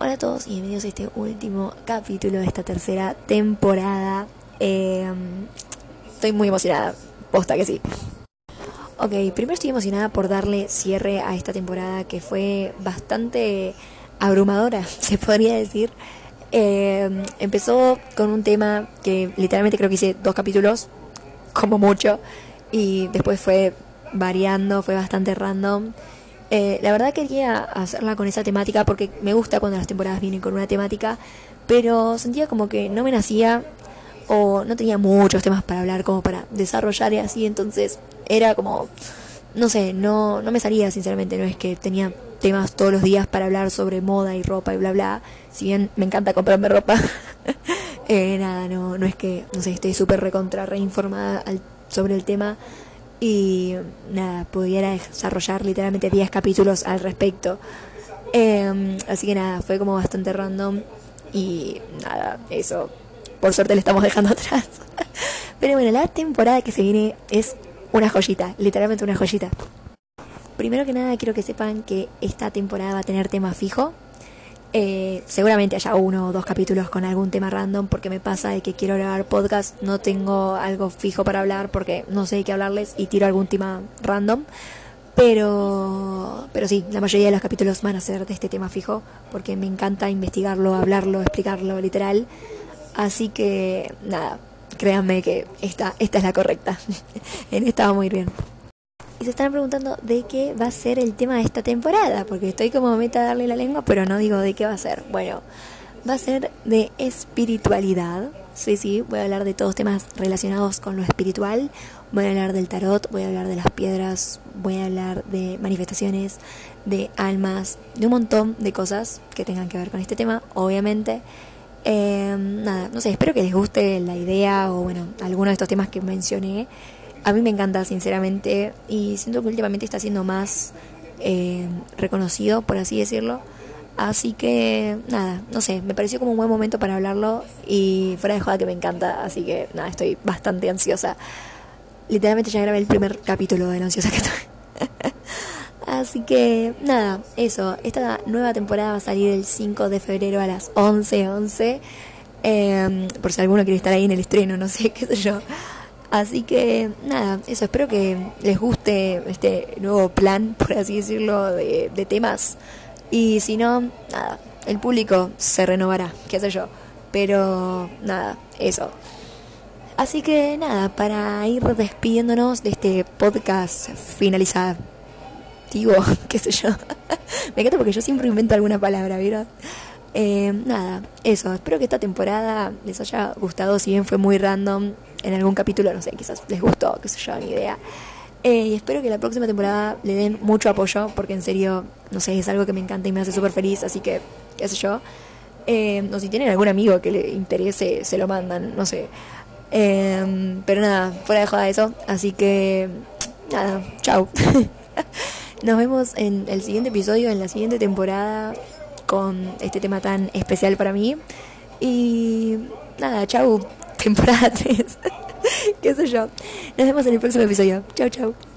Hola a todos y bienvenidos a este último capítulo de esta tercera temporada. Eh, estoy muy emocionada, posta que sí. Ok, primero estoy emocionada por darle cierre a esta temporada que fue bastante abrumadora, se podría decir. Eh, empezó con un tema que literalmente creo que hice dos capítulos, como mucho, y después fue variando, fue bastante random. Eh, la verdad quería hacerla con esa temática porque me gusta cuando las temporadas vienen con una temática, pero sentía como que no me nacía o no tenía muchos temas para hablar como para desarrollar y así, entonces era como, no sé, no, no me salía sinceramente, no es que tenía temas todos los días para hablar sobre moda y ropa y bla bla, si bien me encanta comprarme ropa, eh, nada, no, no es que, no sé, estoy súper recontra reinformada sobre el tema y nada, pudiera desarrollar literalmente 10 capítulos al respecto. Em, así que nada, fue como bastante random y nada, eso por suerte le estamos dejando atrás. Pero bueno, la temporada que se viene es una joyita, literalmente una joyita. Primero que nada quiero que sepan que esta temporada va a tener tema fijo. Eh, seguramente haya uno o dos capítulos con algún tema random porque me pasa de que quiero grabar podcast, no tengo algo fijo para hablar porque no sé de qué hablarles y tiro algún tema random. Pero, pero sí, la mayoría de los capítulos van a ser de este tema fijo porque me encanta investigarlo, hablarlo, explicarlo literal. Así que nada, créanme que esta, esta es la correcta. en esta va muy bien. Y se están preguntando de qué va a ser el tema de esta temporada, porque estoy como meta a darle la lengua, pero no digo de qué va a ser. Bueno, va a ser de espiritualidad. Sí, sí, voy a hablar de todos temas relacionados con lo espiritual. Voy a hablar del tarot, voy a hablar de las piedras, voy a hablar de manifestaciones, de almas, de un montón de cosas que tengan que ver con este tema, obviamente. Eh, nada, no sé, espero que les guste la idea o bueno, alguno de estos temas que mencioné. A mí me encanta, sinceramente, y siento que últimamente está siendo más eh, reconocido, por así decirlo. Así que, nada, no sé, me pareció como un buen momento para hablarlo y fuera de joda que me encanta, así que, nada, estoy bastante ansiosa. Literalmente ya grabé el primer capítulo de lo ansiosa que estoy. así que, nada, eso, esta nueva temporada va a salir el 5 de febrero a las 11.11. 11, eh, por si alguno quiere estar ahí en el estreno, no sé, qué sé yo. Así que nada, eso, espero que les guste este nuevo plan, por así decirlo, de, de temas. Y si no, nada, el público se renovará, qué sé yo. Pero nada, eso. Así que nada, para ir despidiéndonos de este podcast finalizado, qué sé yo. Me encanta porque yo siempre invento alguna palabra, ¿vieron? Eh, nada, eso, espero que esta temporada les haya gustado, si bien fue muy random, en algún capítulo, no sé, quizás les gustó, qué sé yo, ni idea. Eh, y espero que la próxima temporada le den mucho apoyo, porque en serio, no sé, es algo que me encanta y me hace súper feliz, así que, qué sé yo. Eh, o si tienen algún amigo que le interese, se lo mandan, no sé. Eh, pero nada, fuera de joda eso, así que, nada, chao. Nos vemos en el siguiente episodio, en la siguiente temporada, con este tema tan especial para mí. Y nada, chau temporada 3. ¿Qué sé yo? Nos vemos en el próximo episodio. Chau, chau.